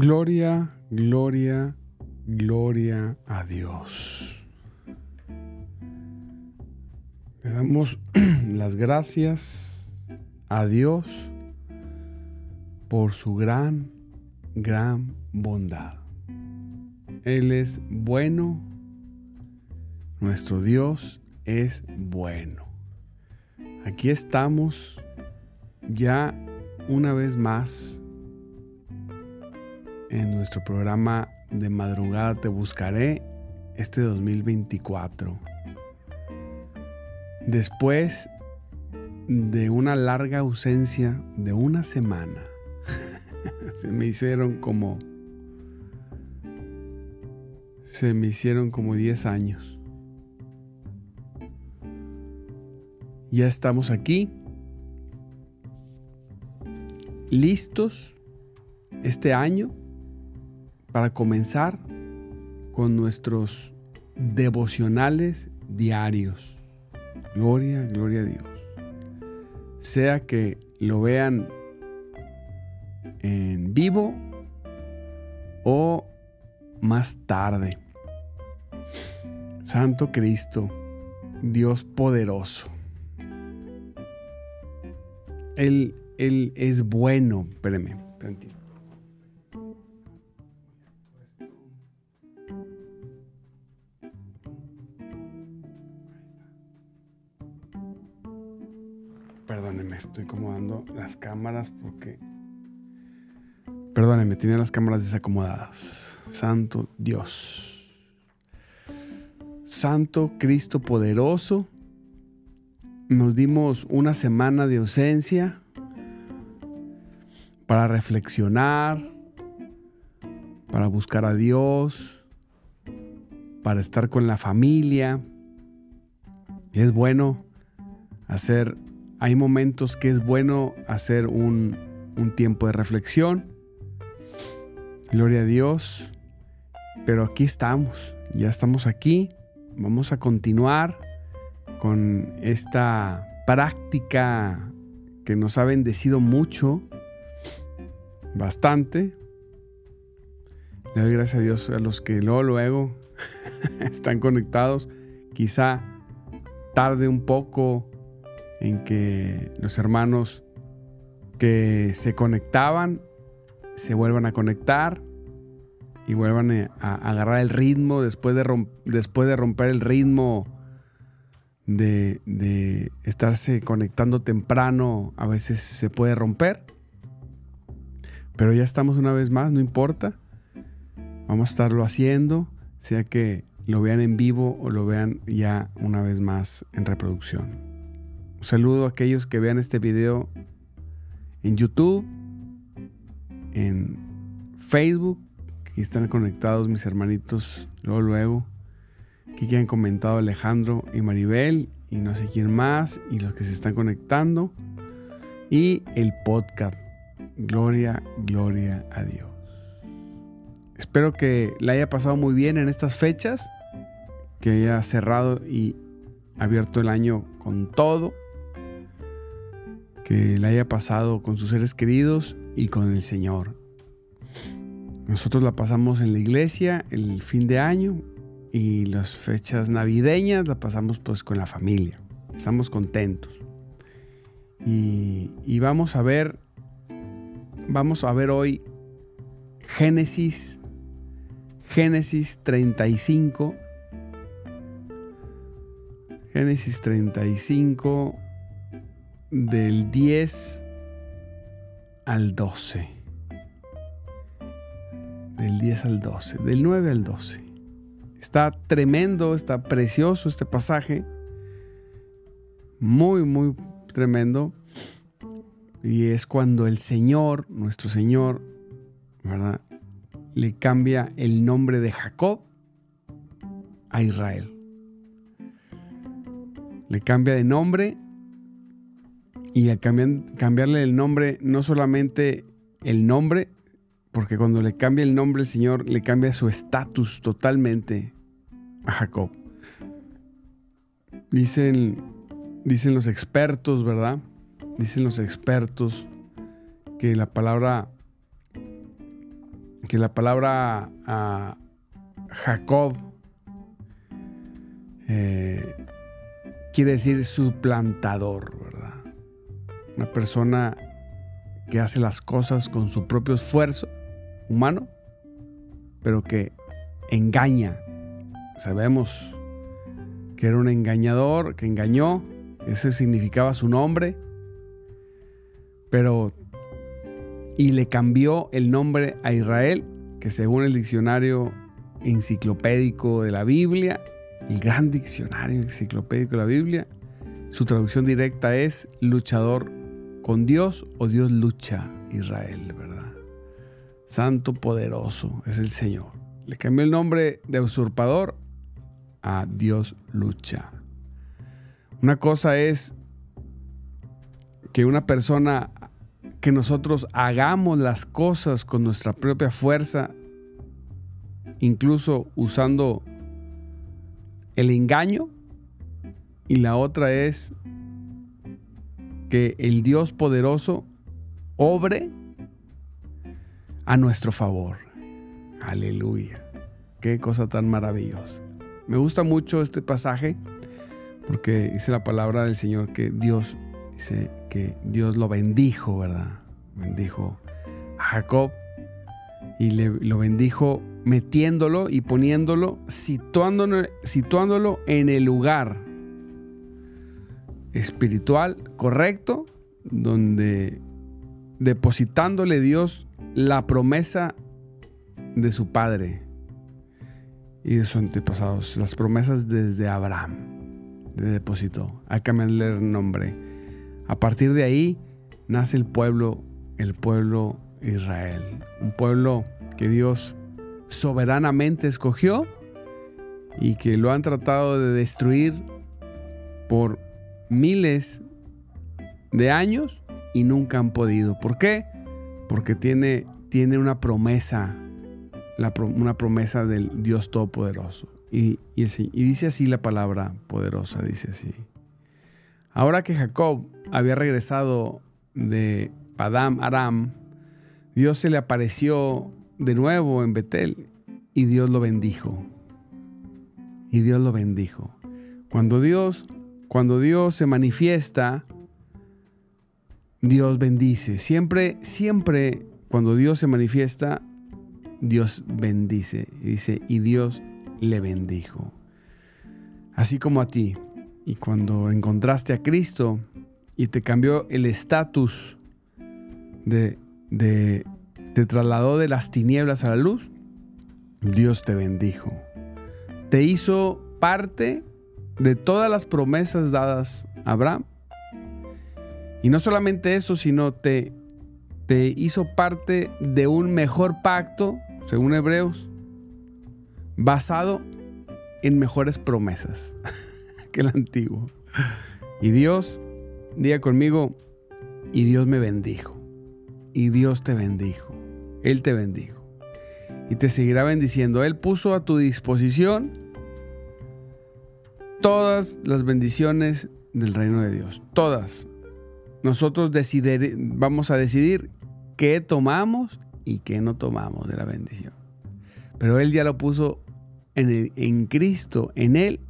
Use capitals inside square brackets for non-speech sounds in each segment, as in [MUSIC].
Gloria, gloria, gloria a Dios. Le damos [CLEARS THROAT] las gracias a Dios por su gran, gran bondad. Él es bueno, nuestro Dios es bueno. Aquí estamos ya una vez más en nuestro programa de madrugada Te Buscaré este 2024. Después de una larga ausencia de una semana, [LAUGHS] se me hicieron como... Se me hicieron como 10 años. Ya estamos aquí, listos este año para comenzar con nuestros devocionales diarios. Gloria, gloria a Dios. Sea que lo vean en vivo o más tarde. Santo Cristo, Dios poderoso. Él, él es bueno. Espérame, tantito. Las cámaras porque... Perdónenme, tenía las cámaras desacomodadas. Santo Dios. Santo Cristo poderoso. Nos dimos una semana de ausencia para reflexionar, para buscar a Dios, para estar con la familia. Es bueno hacer hay momentos que es bueno hacer un, tiempo de reflexión. Gloria a Dios. Pero aquí estamos, ya estamos aquí. Vamos a continuar con esta práctica que nos ha bendecido mucho, bastante. Le doy gracias a Dios a los que luego, luego [LAUGHS] están conectados. Quizá tarde un poco en que los hermanos que se conectaban se vuelvan a conectar y vuelvan a, agarrar el ritmo después de, después de romper el ritmo de, de estarse conectando temprano a veces se puede romper. Pero ya estamos una vez más, no importa. Vamos a estarlo haciendo, sea que lo vean en vivo o lo vean ya una vez más en reproducción. Un saludo a aquellos que vean este video en YouTube, en Facebook, que están conectados mis hermanitos luego, luego. Que han comentado Alejandro y Maribel y no sé quién más y los que se están conectando. Y el podcast. Gloria, gloria a Dios. Espero que la haya pasado muy bien en estas fechas, que haya cerrado y abierto el año con todo, que la haya pasado con sus seres queridos y con el Señor. Nosotros la pasamos en la iglesia el fin de año y las fechas navideñas la pasamos pues con la familia. Estamos contentos. Y, y vamos a ver, vamos a ver hoy Génesis Génesis 35. Génesis 35 del 10 al 12. Del 10 al 12. Del 9 al 12. Está tremendo, está precioso este pasaje. Muy, muy tremendo. Y es cuando el Señor, nuestro Señor, ¿verdad? le cambia el nombre de Jacob a Israel. Le cambia de nombre y al cambiarle el nombre, no solamente el nombre, porque cuando le cambia el nombre el Señor le cambia su estatus totalmente a Jacob. Dicen, dicen los expertos, ¿verdad? Dicen los expertos que la palabra que la palabra ah, Jacob eh, quiere decir suplantador, ¿verdad? Una persona que hace las cosas con su propio esfuerzo humano, pero que engaña. Sabemos que era un engañador, que engañó, ese significaba su nombre, pero y le cambió el nombre a Israel, que según el diccionario enciclopédico de la Biblia, el gran diccionario enciclopédico de la Biblia, su traducción directa es luchador con Dios o Dios lucha Israel, ¿verdad? Santo poderoso es el Señor. Le cambió el nombre de usurpador a Dios lucha. Una cosa es que una persona que nosotros hagamos las cosas con nuestra propia fuerza, incluso usando el engaño. Y la otra es que el Dios poderoso obre a nuestro favor. Aleluya. Qué cosa tan maravillosa. Me gusta mucho este pasaje porque dice la palabra del Señor que Dios dice que Dios lo bendijo, ¿verdad? Bendijo a Jacob y le, lo bendijo metiéndolo y poniéndolo, situándolo, situándolo en el lugar espiritual correcto, donde depositándole Dios la promesa de su padre y de sus antepasados, las promesas desde Abraham, le depositó. Hay que cambiarle el nombre a partir de ahí nace el pueblo, el pueblo Israel. Un pueblo que Dios soberanamente escogió y que lo han tratado de destruir por miles de años y nunca han podido. ¿Por qué? Porque tiene, tiene una promesa, una promesa del Dios Todopoderoso. Y, y dice así la palabra poderosa, dice así. Ahora que Jacob había regresado de Padam Aram, Dios se le apareció de nuevo en Betel y Dios lo bendijo. Y Dios lo bendijo. Cuando Dios, cuando Dios se manifiesta, Dios bendice. Siempre, siempre cuando Dios se manifiesta, Dios bendice. Y dice, y Dios le bendijo. Así como a ti, y cuando encontraste a Cristo y te cambió el estatus de, de, te trasladó de las tinieblas a la luz, Dios te bendijo. Te hizo parte de todas las promesas dadas a Abraham. Y no solamente eso, sino te, te hizo parte de un mejor pacto, según Hebreos, basado en mejores promesas [LAUGHS] que el antiguo. Y Dios, diga conmigo, y Dios me bendijo. Y Dios te bendijo. Él te bendijo. Y te seguirá bendiciendo. Él puso a tu disposición todas las bendiciones del reino de Dios. Todas. Nosotros decidir, vamos a decidir qué tomamos y qué no tomamos de la bendición. Pero Él ya lo puso en, en Cristo, en Él,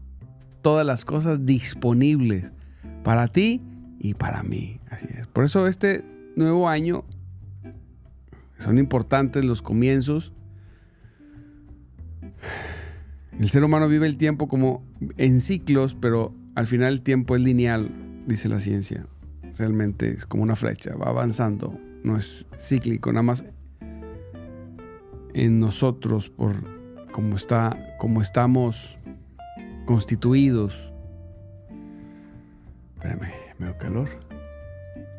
todas las cosas disponibles para ti y para mí. Así es. Por eso este nuevo año son importantes los comienzos. El ser humano vive el tiempo como en ciclos, pero al final el tiempo es lineal, dice la ciencia. Realmente es como una flecha, va avanzando, no es cíclico, nada más en nosotros por cómo está, como estamos constituidos. Espérame, me dio calor.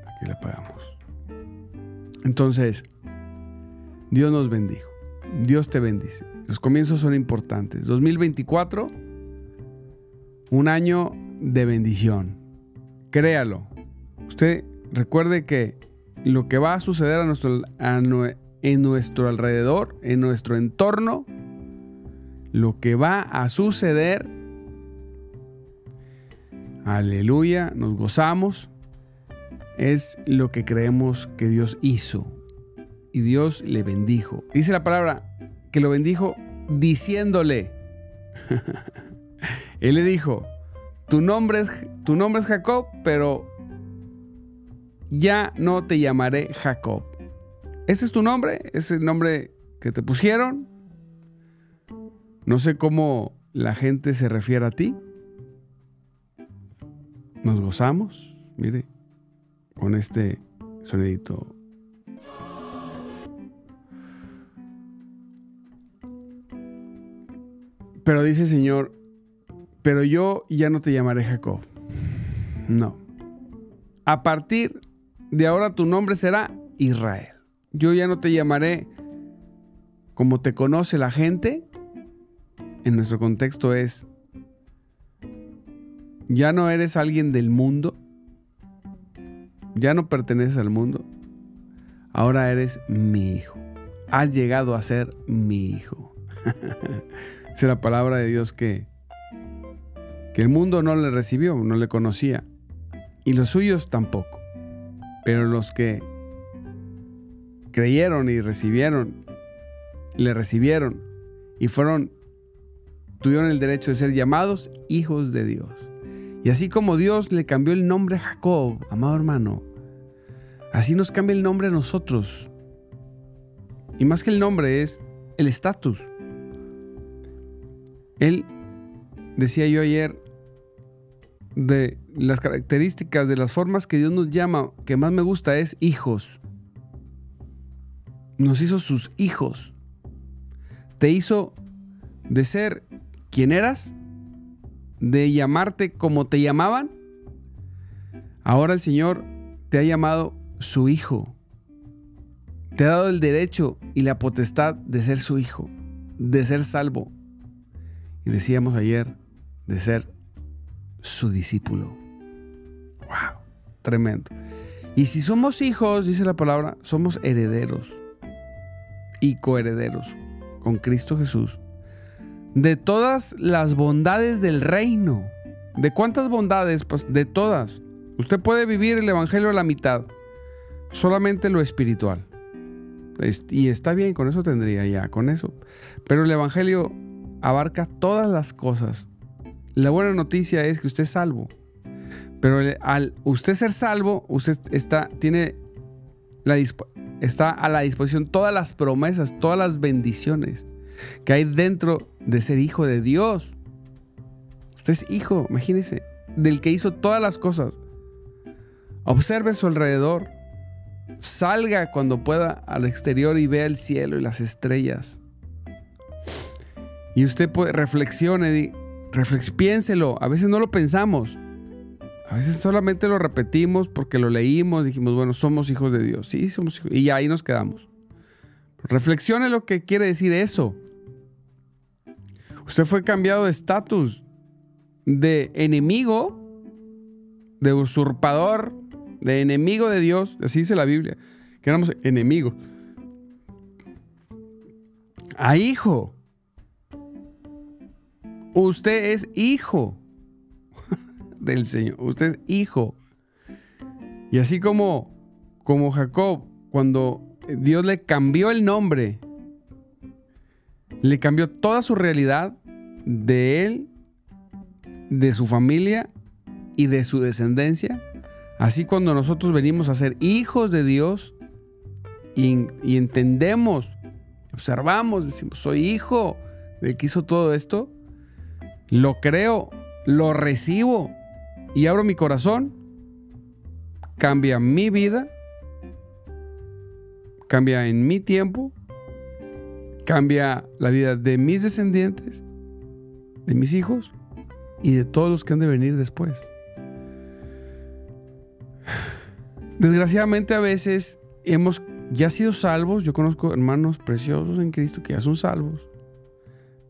Aquí le apagamos. Entonces, Dios nos bendijo. Dios te bendice. Los comienzos son importantes. 2024, un año de bendición. Créalo. Usted recuerde que lo que va a suceder a nuestro, en nuestro alrededor, en nuestro entorno, lo que va a suceder, aleluya, nos gozamos, es lo que creemos que Dios hizo. Y Dios le bendijo. Dice la palabra que lo bendijo diciéndole. [LAUGHS] Él le dijo, tu nombre, es, tu nombre es Jacob, pero ya no te llamaré Jacob. ¿Ese es tu nombre? ¿Es el nombre que te pusieron? No sé cómo la gente se refiere a ti. Nos gozamos, mire, con este sonidito. Pero dice Señor, pero yo ya no te llamaré Jacob. No. A partir de ahora tu nombre será Israel. Yo ya no te llamaré como te conoce la gente. En nuestro contexto es, ya no eres alguien del mundo. Ya no perteneces al mundo. Ahora eres mi hijo. Has llegado a ser mi hijo. [LAUGHS] es la palabra de Dios que, que el mundo no le recibió, no le conocía. Y los suyos tampoco. Pero los que creyeron y recibieron, le recibieron y fueron, tuvieron el derecho de ser llamados hijos de Dios. Y así como Dios le cambió el nombre a Jacob, amado hermano, así nos cambia el nombre a nosotros. Y más que el nombre es el estatus. Él, decía yo ayer, de las características, de las formas que Dios nos llama, que más me gusta es hijos nos hizo sus hijos. Te hizo de ser quien eras, de llamarte como te llamaban. Ahora el Señor te ha llamado su hijo. Te ha dado el derecho y la potestad de ser su hijo, de ser salvo. Y decíamos ayer, de ser su discípulo. ¡Wow! Tremendo. Y si somos hijos, dice la palabra, somos herederos y coherederos con Cristo Jesús de todas las bondades del reino. ¿De cuántas bondades? Pues de todas. Usted puede vivir el Evangelio a la mitad, solamente lo espiritual. Y está bien, con eso tendría ya, con eso. Pero el Evangelio abarca todas las cosas. La buena noticia es que usted es salvo. Pero al usted ser salvo, usted está, tiene la, está a la disposición todas las promesas, todas las bendiciones que hay dentro de ser hijo de Dios. Usted es hijo, imagínese. del que hizo todas las cosas. Observe su alrededor. Salga cuando pueda al exterior y vea el cielo y las estrellas. Y usted puede, reflexione, piénselo. A veces no lo pensamos. A veces solamente lo repetimos porque lo leímos, dijimos, bueno, somos hijos de Dios. Sí, somos hijos. Y ahí nos quedamos. Reflexione lo que quiere decir eso. Usted fue cambiado de estatus de enemigo, de usurpador, de enemigo de Dios, así dice la Biblia, que éramos enemigos, a hijo. Usted es hijo [LAUGHS] del Señor, usted es hijo. Y así como, como Jacob, cuando Dios le cambió el nombre, le cambió toda su realidad de él, de su familia y de su descendencia. Así cuando nosotros venimos a ser hijos de Dios y, entendemos, observamos, decimos, soy hijo del que hizo todo esto, lo creo, lo recibo y abro mi corazón, cambia mi vida, cambia en mi tiempo, cambia la vida de mis descendientes, de mis hijos y de todos los que han de venir después. Desgraciadamente a veces hemos ya sido salvos, yo conozco hermanos preciosos en Cristo que ya son salvos,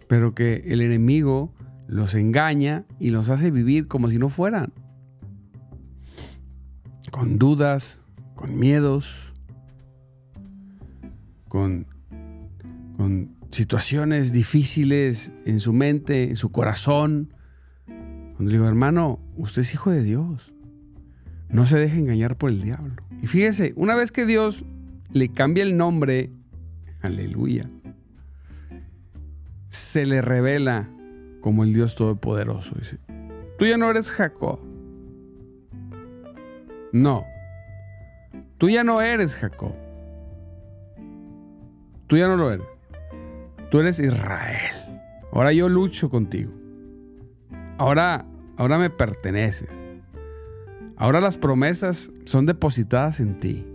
pero que el enemigo los engaña y los hace vivir como si no fueran, con dudas, con miedos, con, con situaciones difíciles en su mente, en su corazón. Cuando le digo, hermano, usted es hijo de Dios. No se deje engañar por el diablo. Y fíjese, una vez que Dios le cambia el nombre, aleluya, se le revela como el Dios Todopoderoso. Dice, tú ya no eres Jacob. No, tú ya no eres Jacob. Tú ya no lo eres. Tú eres Israel. Ahora yo lucho contigo. Ahora, ahora me perteneces. Ahora las promesas son depositadas en ti.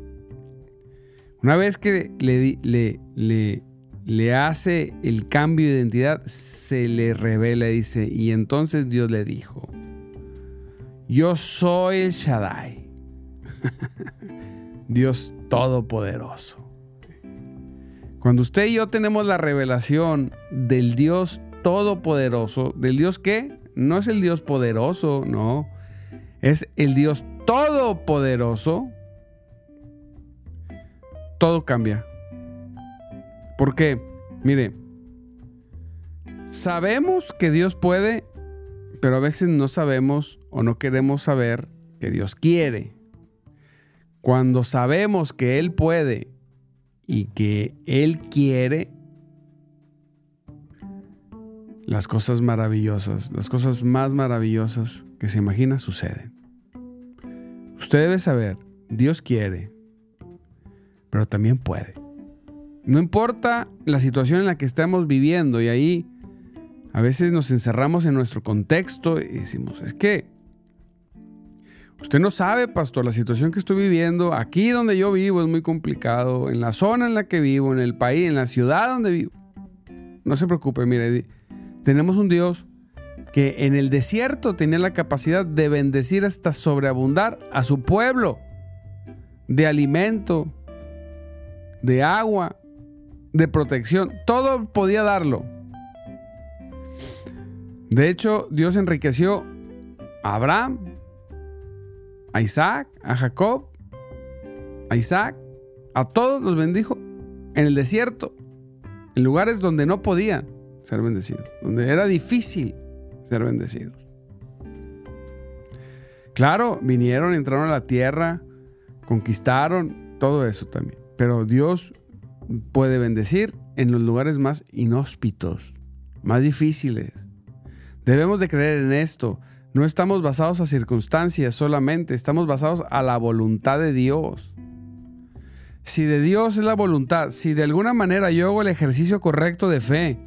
Una vez que le, le, le, le hace el cambio de identidad, se le revela, dice, y entonces Dios le dijo, yo soy el Shaddai, [LAUGHS] Dios Todopoderoso. Cuando usted y yo tenemos la revelación del Dios todopoderoso, del Dios que no es el Dios poderoso, no, es el Dios todopoderoso, todo cambia. ¿Por qué? Mire, sabemos que Dios puede, pero a veces no sabemos o no queremos saber que Dios quiere. Cuando sabemos que Él puede y que Él quiere las cosas maravillosas, las cosas más maravillosas que se imagina suceden. Usted debe saber, Dios quiere, pero también puede. No importa la situación en la que estamos viviendo y ahí a veces nos encerramos en nuestro contexto y decimos, es que Usted no sabe, pastor, la situación que estoy viviendo, aquí donde yo vivo es muy complicado, en la zona en la que vivo, en el país, en la ciudad donde vivo. No se preocupe, mire, tenemos un Dios que en el desierto tenía la capacidad de bendecir hasta sobreabundar a su pueblo de alimento, de agua, de protección, todo podía darlo. De hecho, Dios enriqueció a Abraham, a Isaac, a Jacob, a Isaac, a todos los bendijo en el desierto, en lugares donde no podían ser bendecidos, donde era difícil ser bendecidos. Claro, vinieron, entraron a la tierra, conquistaron, todo eso también. Pero Dios puede bendecir en los lugares más inhóspitos, más difíciles. Debemos de creer en esto. No estamos basados a circunstancias solamente, estamos basados a la voluntad de Dios. Si de Dios es la voluntad, si de alguna manera yo hago el ejercicio correcto de fe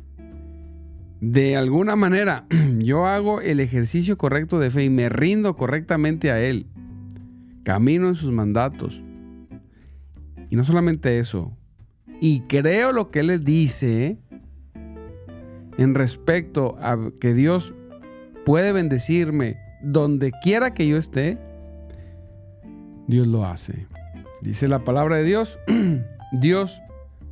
de alguna manera [CLEARS THROAT] yo hago el ejercicio correcto de fe y me rindo correctamente a Él, camino en sus mandatos. Y no solamente eso, y creo lo que Él dice en respecto a que Dios puede bendecirme donde quiera que yo esté, Dios lo hace. Dice la palabra de Dios, [CLEARS THROAT] Dios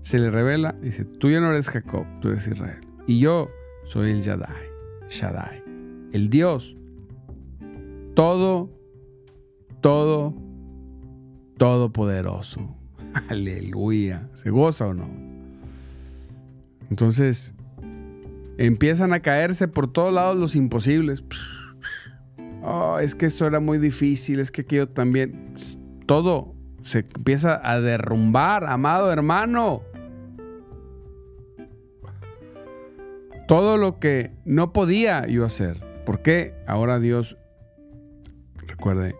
se le revela, dice, tú ya no eres Jacob, tú eres Israel. Y yo soy el Shaddai, Shaddai, el Dios. Todo, todo, todopoderoso. [LAUGHS] Aleluya. ¿Se goza o no? Entonces, empiezan a caerse por todos lados los imposibles. Oh, es que eso era muy difícil, es que aquello también. Todo se empieza a derrumbar, amado hermano. todo lo que no podía yo hacer. ¿Por qué? Ahora Dios, recuerde,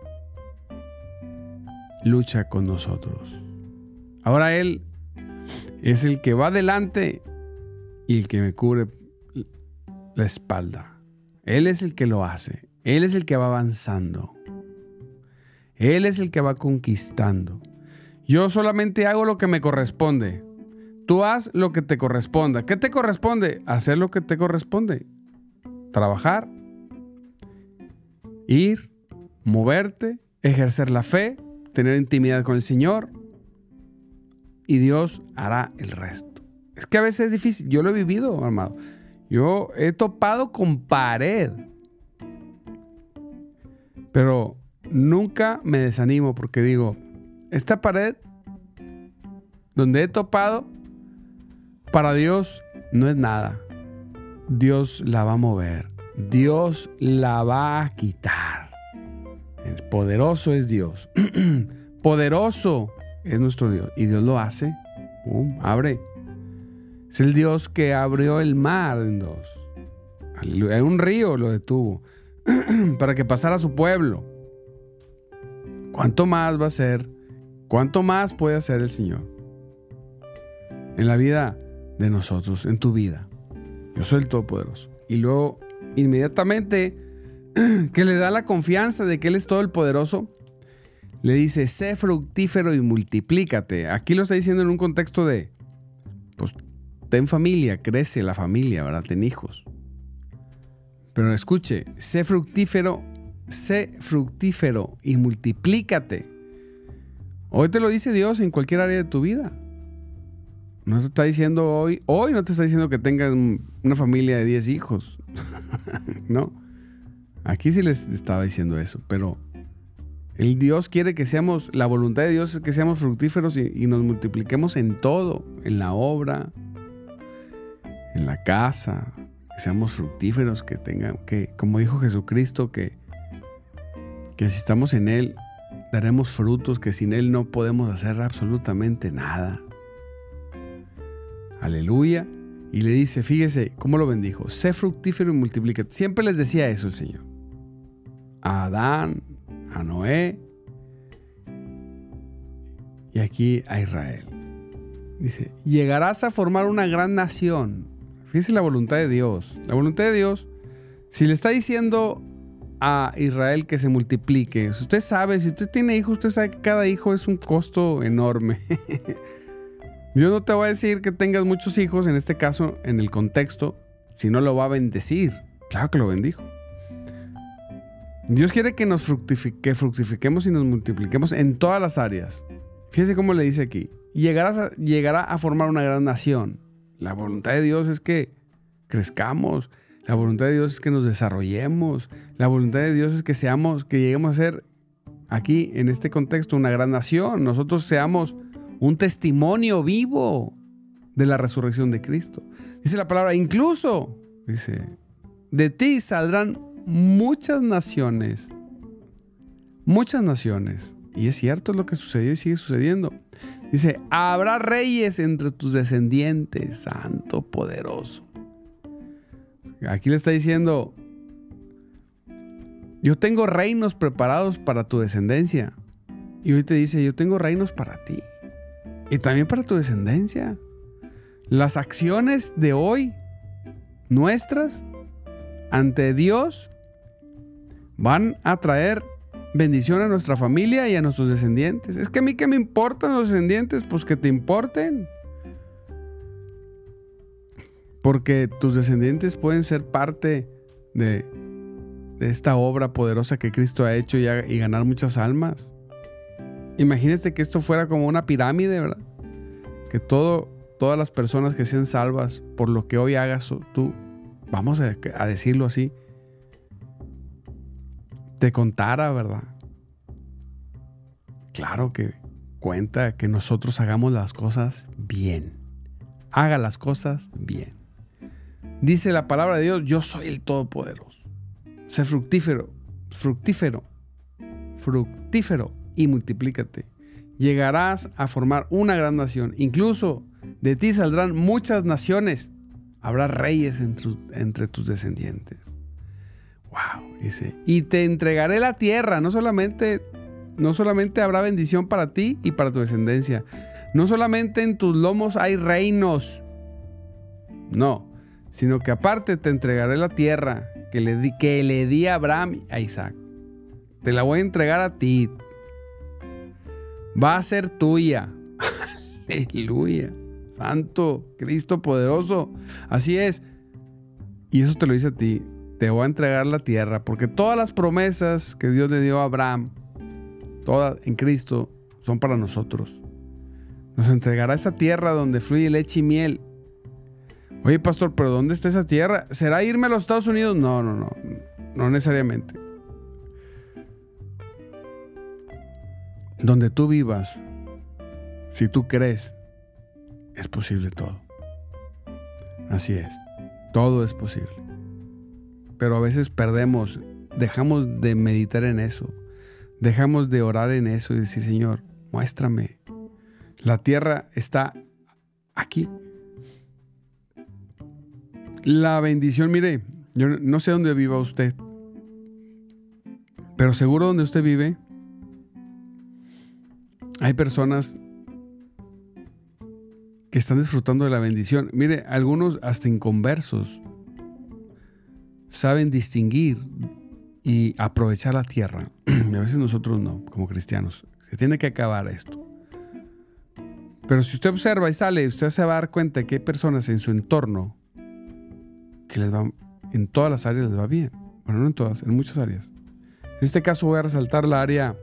lucha con nosotros. Ahora Él es el que va adelante y el que me cubre la espalda. Él es el que lo hace. Él es el que va avanzando. Él es el que va conquistando. Yo solamente hago lo que me corresponde. Tú haz lo que te corresponda. ¿Qué te corresponde? Hacer lo que te corresponde. Trabajar, ir, moverte, ejercer la fe, tener intimidad con el Señor y Dios hará el resto. Es que a veces es difícil. Yo lo he vivido, amado. Yo he topado con pared. Pero nunca me desanimo porque digo, esta pared donde he topado para Dios no es nada. Dios la va a mover. Dios la va a quitar. El poderoso es Dios. [CLEARS THROAT] poderoso es nuestro Dios. Y Dios lo hace. abre. Es el Dios que abrió el mar en dos. En un río lo detuvo [CLEARS THROAT] para que pasara su pueblo. ¿Cuánto más va a ser? ¿Cuánto más puede hacer el Señor? En la vida de nosotros en tu vida. Yo soy el Todopoderoso. Y luego, inmediatamente, [CLEARS THROAT] que le da la confianza de que Él es todo el poderoso, le dice, sé fructífero y multiplícate. Aquí lo está diciendo en un contexto de, pues, ten familia, crece la familia, ¿verdad? Ten hijos. Pero escuche, sé fructífero, sé fructífero y multiplícate. Hoy te lo dice Dios en cualquier área de tu vida. No te está diciendo hoy, hoy no te está diciendo que tengas una familia de 10 hijos. [LAUGHS] no. Aquí sí les estaba diciendo eso, pero el Dios quiere que seamos, la voluntad de Dios es que seamos fructíferos y, nos multipliquemos en todo, en la obra, en la casa, que seamos fructíferos, que tengan, que, como dijo Jesucristo, que, que si estamos en Él, daremos frutos, que sin Él no podemos hacer absolutamente nada. Aleluya. Y le dice, fíjese cómo lo bendijo, sé fructífero y multiplica. Siempre les decía eso el Señor. A Adán, a Noé y aquí a Israel. Dice, llegarás a formar una gran nación. Fíjese la voluntad de Dios. La voluntad de Dios, si le está diciendo a Israel que se multiplique, usted sabe, si usted tiene hijos, usted sabe que cada hijo es un costo enorme. [LAUGHS] Yo no te voy a decir que tengas muchos hijos, en este caso, en el contexto, si no lo va a bendecir. Claro que lo bendijo. Dios quiere que nos fructifiquemos y nos multipliquemos en todas las áreas. Fíjese cómo le dice aquí. Llegará a formar una gran nación. La voluntad de Dios es que crezcamos. La voluntad de Dios es que nos desarrollemos. La voluntad de Dios es que seamos, que lleguemos a ser aquí, en este contexto, una gran nación. Nosotros seamos un testimonio vivo de la resurrección de Cristo. Dice la palabra, incluso, dice, de ti saldrán muchas naciones, muchas naciones. Y es cierto lo que sucedió y sigue sucediendo. Dice, habrá reyes entre tus descendientes, santo poderoso. Aquí le está diciendo, yo tengo reinos preparados para tu descendencia. Y hoy te dice, yo tengo reinos para ti. Y también para tu descendencia. Las acciones de hoy nuestras ante Dios van a traer bendición a nuestra familia y a nuestros descendientes. Es que a mí que me importan los descendientes, pues que te importen. Porque tus descendientes pueden ser parte de, esta obra poderosa que Cristo ha hecho y, ganar muchas almas. Imagínate que esto fuera como una pirámide, ¿verdad? Que todas las personas que sean salvas por lo que hoy hagas tú, vamos a decirlo así, te contara, ¿verdad? Claro que cuenta que nosotros hagamos las cosas bien. Haga las cosas bien. Dice la palabra de Dios, yo soy el Todopoderoso. Sé fructífero, fructífero, fructífero y multiplícate. Llegarás a formar una gran nación. Incluso de ti saldrán muchas naciones. Habrá reyes entre, entre tus descendientes. Wow, dice, y te entregaré la tierra. No solamente, no solamente habrá bendición para ti y para tu descendencia. No solamente en tus lomos hay reinos. No, sino que aparte te entregaré la tierra que le di, que le di a Abraham a Isaac. Te la voy a entregar a ti, va a ser tuya. [LAUGHS] Aleluya. Santo, Cristo poderoso. Así es. Y eso te lo dice a ti. Te voy a entregar la tierra, porque todas las promesas que Dios le dio a Abraham, todas en Cristo, son para nosotros. Nos entregará esa tierra donde fluye leche y miel. Oye, pastor, pero ¿dónde está esa tierra? ¿Será irme a los Estados Unidos? No, no, no. No necesariamente. donde tú vivas, si tú crees, es posible todo. Así es, todo es posible. Pero a veces perdemos, dejamos de meditar en eso, dejamos de orar en eso y decir, Señor, muéstrame. La tierra está aquí. La bendición, mire, yo no sé dónde viva usted, pero seguro donde usted vive, hay personas que están disfrutando de la bendición. Mire, algunos hasta inconversos saben distinguir y aprovechar la tierra. [CLEARS THROAT] a veces nosotros no, como cristianos. Se tiene que acabar esto. Pero si usted observa y sale, usted se va a dar cuenta que hay personas en su entorno que les va, en todas las áreas les va bien. Bueno, no en todas, en muchas áreas. En este caso voy a resaltar la área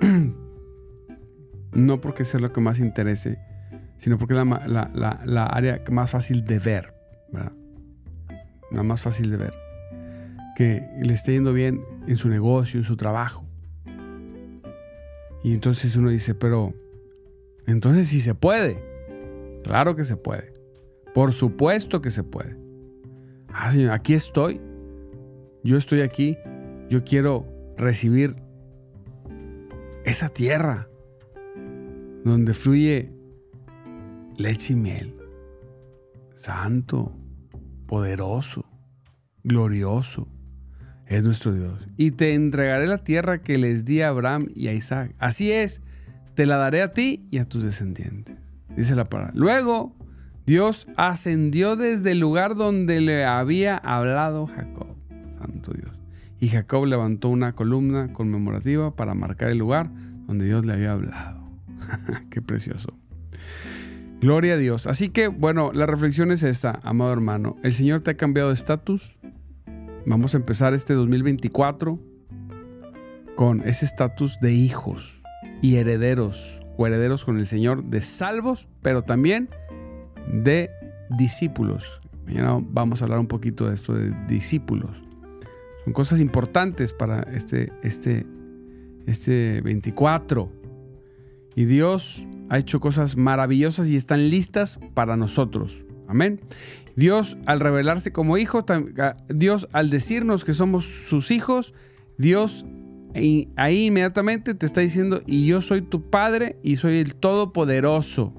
[CLEARS THROAT] no porque sea lo que más interese, sino porque es la, área más fácil de ver, ¿verdad? La más fácil de ver. Que le esté yendo bien en su negocio, en su trabajo. Y entonces uno dice, pero, entonces sí se puede. Claro que se puede. Por supuesto que se puede. Ah, Señor, aquí estoy. Yo estoy aquí. Yo quiero recibir esa tierra donde fluye leche y miel. Santo, poderoso, glorioso es nuestro Dios. Y te entregaré la tierra que les di a Abraham y a Isaac. Así es, te la daré a ti y a tus descendientes. Dice la palabra. Luego, Dios ascendió desde el lugar donde le había hablado Jacob. Santo Dios. Y Jacob levantó una columna conmemorativa para marcar el lugar donde Dios le había hablado. [LAUGHS] Qué precioso. Gloria a Dios. Así que, bueno, la reflexión es esta, amado hermano. El Señor te ha cambiado de estatus. Vamos a empezar este 2024 con ese estatus de hijos y herederos, o herederos con el Señor de salvos, pero también de discípulos. Mañana vamos a hablar un poquito de esto de discípulos. Son cosas importantes para este, este, este 24. Y Dios ha hecho cosas maravillosas y están listas para nosotros. Amén. Dios al revelarse como hijo, Dios al decirnos que somos sus hijos, Dios ahí inmediatamente te está diciendo, y yo soy tu padre y soy el todopoderoso.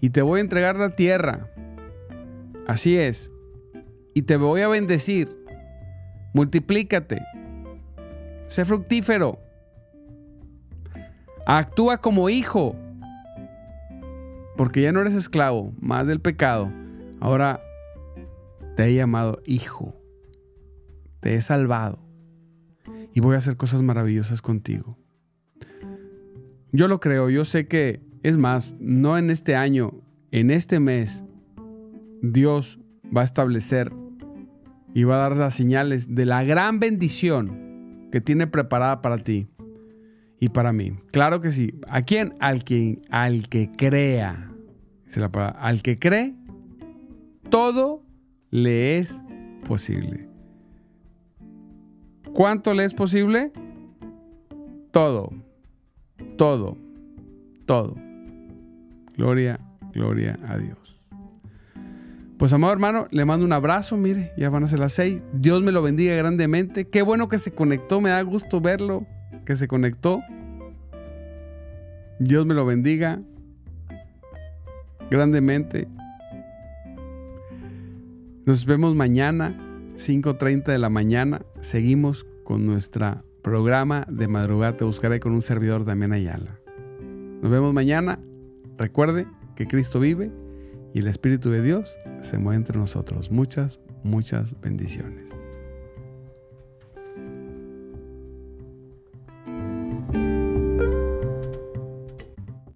Y te voy a entregar la tierra. Así es. Y te voy a bendecir. Multiplícate. Sé fructífero. Actúa como hijo. Porque ya no eres esclavo, más del pecado. Ahora te he llamado hijo, te he salvado y voy a hacer cosas maravillosas contigo. Yo lo creo, yo sé que, es más, no en este año, en este mes, Dios va a establecer y va a dar las señales de la gran bendición que tiene preparada para ti y para mí. Claro que sí. ¿A quién? Al que, al que crea. Al que cree, todo le es posible. ¿Cuánto le es posible? Todo. Todo. Todo. Gloria, gloria a Dios. Pues amado hermano, le mando un abrazo, mire, ya van a ser las seis. Dios me lo bendiga grandemente. Qué bueno que se conectó, me da gusto verlo, que se conectó. Dios me lo bendiga grandemente. Nos vemos mañana, 5.30 de la mañana. Seguimos con nuestro programa de madrugada. Te buscaré con un servidor Damián Ayala. Nos vemos mañana. Recuerde que Cristo vive y el Espíritu de Dios se mueve entre nosotros. Muchas, muchas bendiciones.